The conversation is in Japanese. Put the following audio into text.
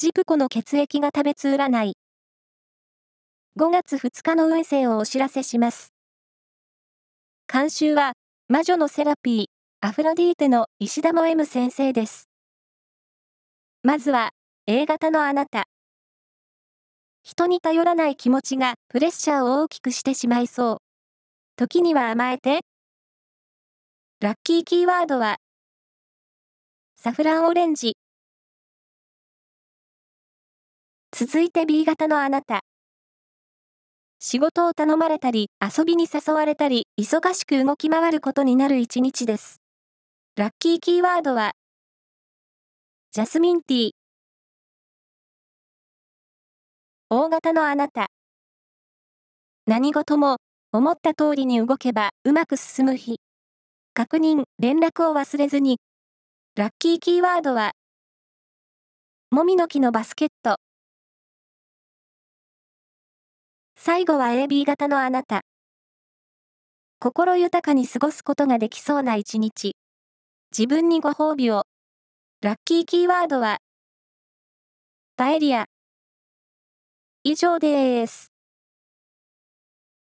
ジプコの血液が食べつ占い。5月2日の運勢をお知らせします。監修は、魔女のセラピー、アフロディーテの石田も M 先生です。まずは、A 型のあなた。人に頼らない気持ちがプレッシャーを大きくしてしまいそう。時には甘えて。ラッキーキーワードは、サフランオレンジ。続いて B 型のあなた。仕事を頼まれたり、遊びに誘われたり、忙しく動き回ることになる一日です。ラッキーキーワードは、ジャスミンティー。大型のあなた。何事も、思った通りに動けばうまく進む日。確認、連絡を忘れずに。ラッキーキーワードは、もみの木のバスケット。最後は AB 型のあなた。心豊かに過ごすことができそうな一日。自分にご褒美を。ラッキーキーワードは、パエリア。以上です。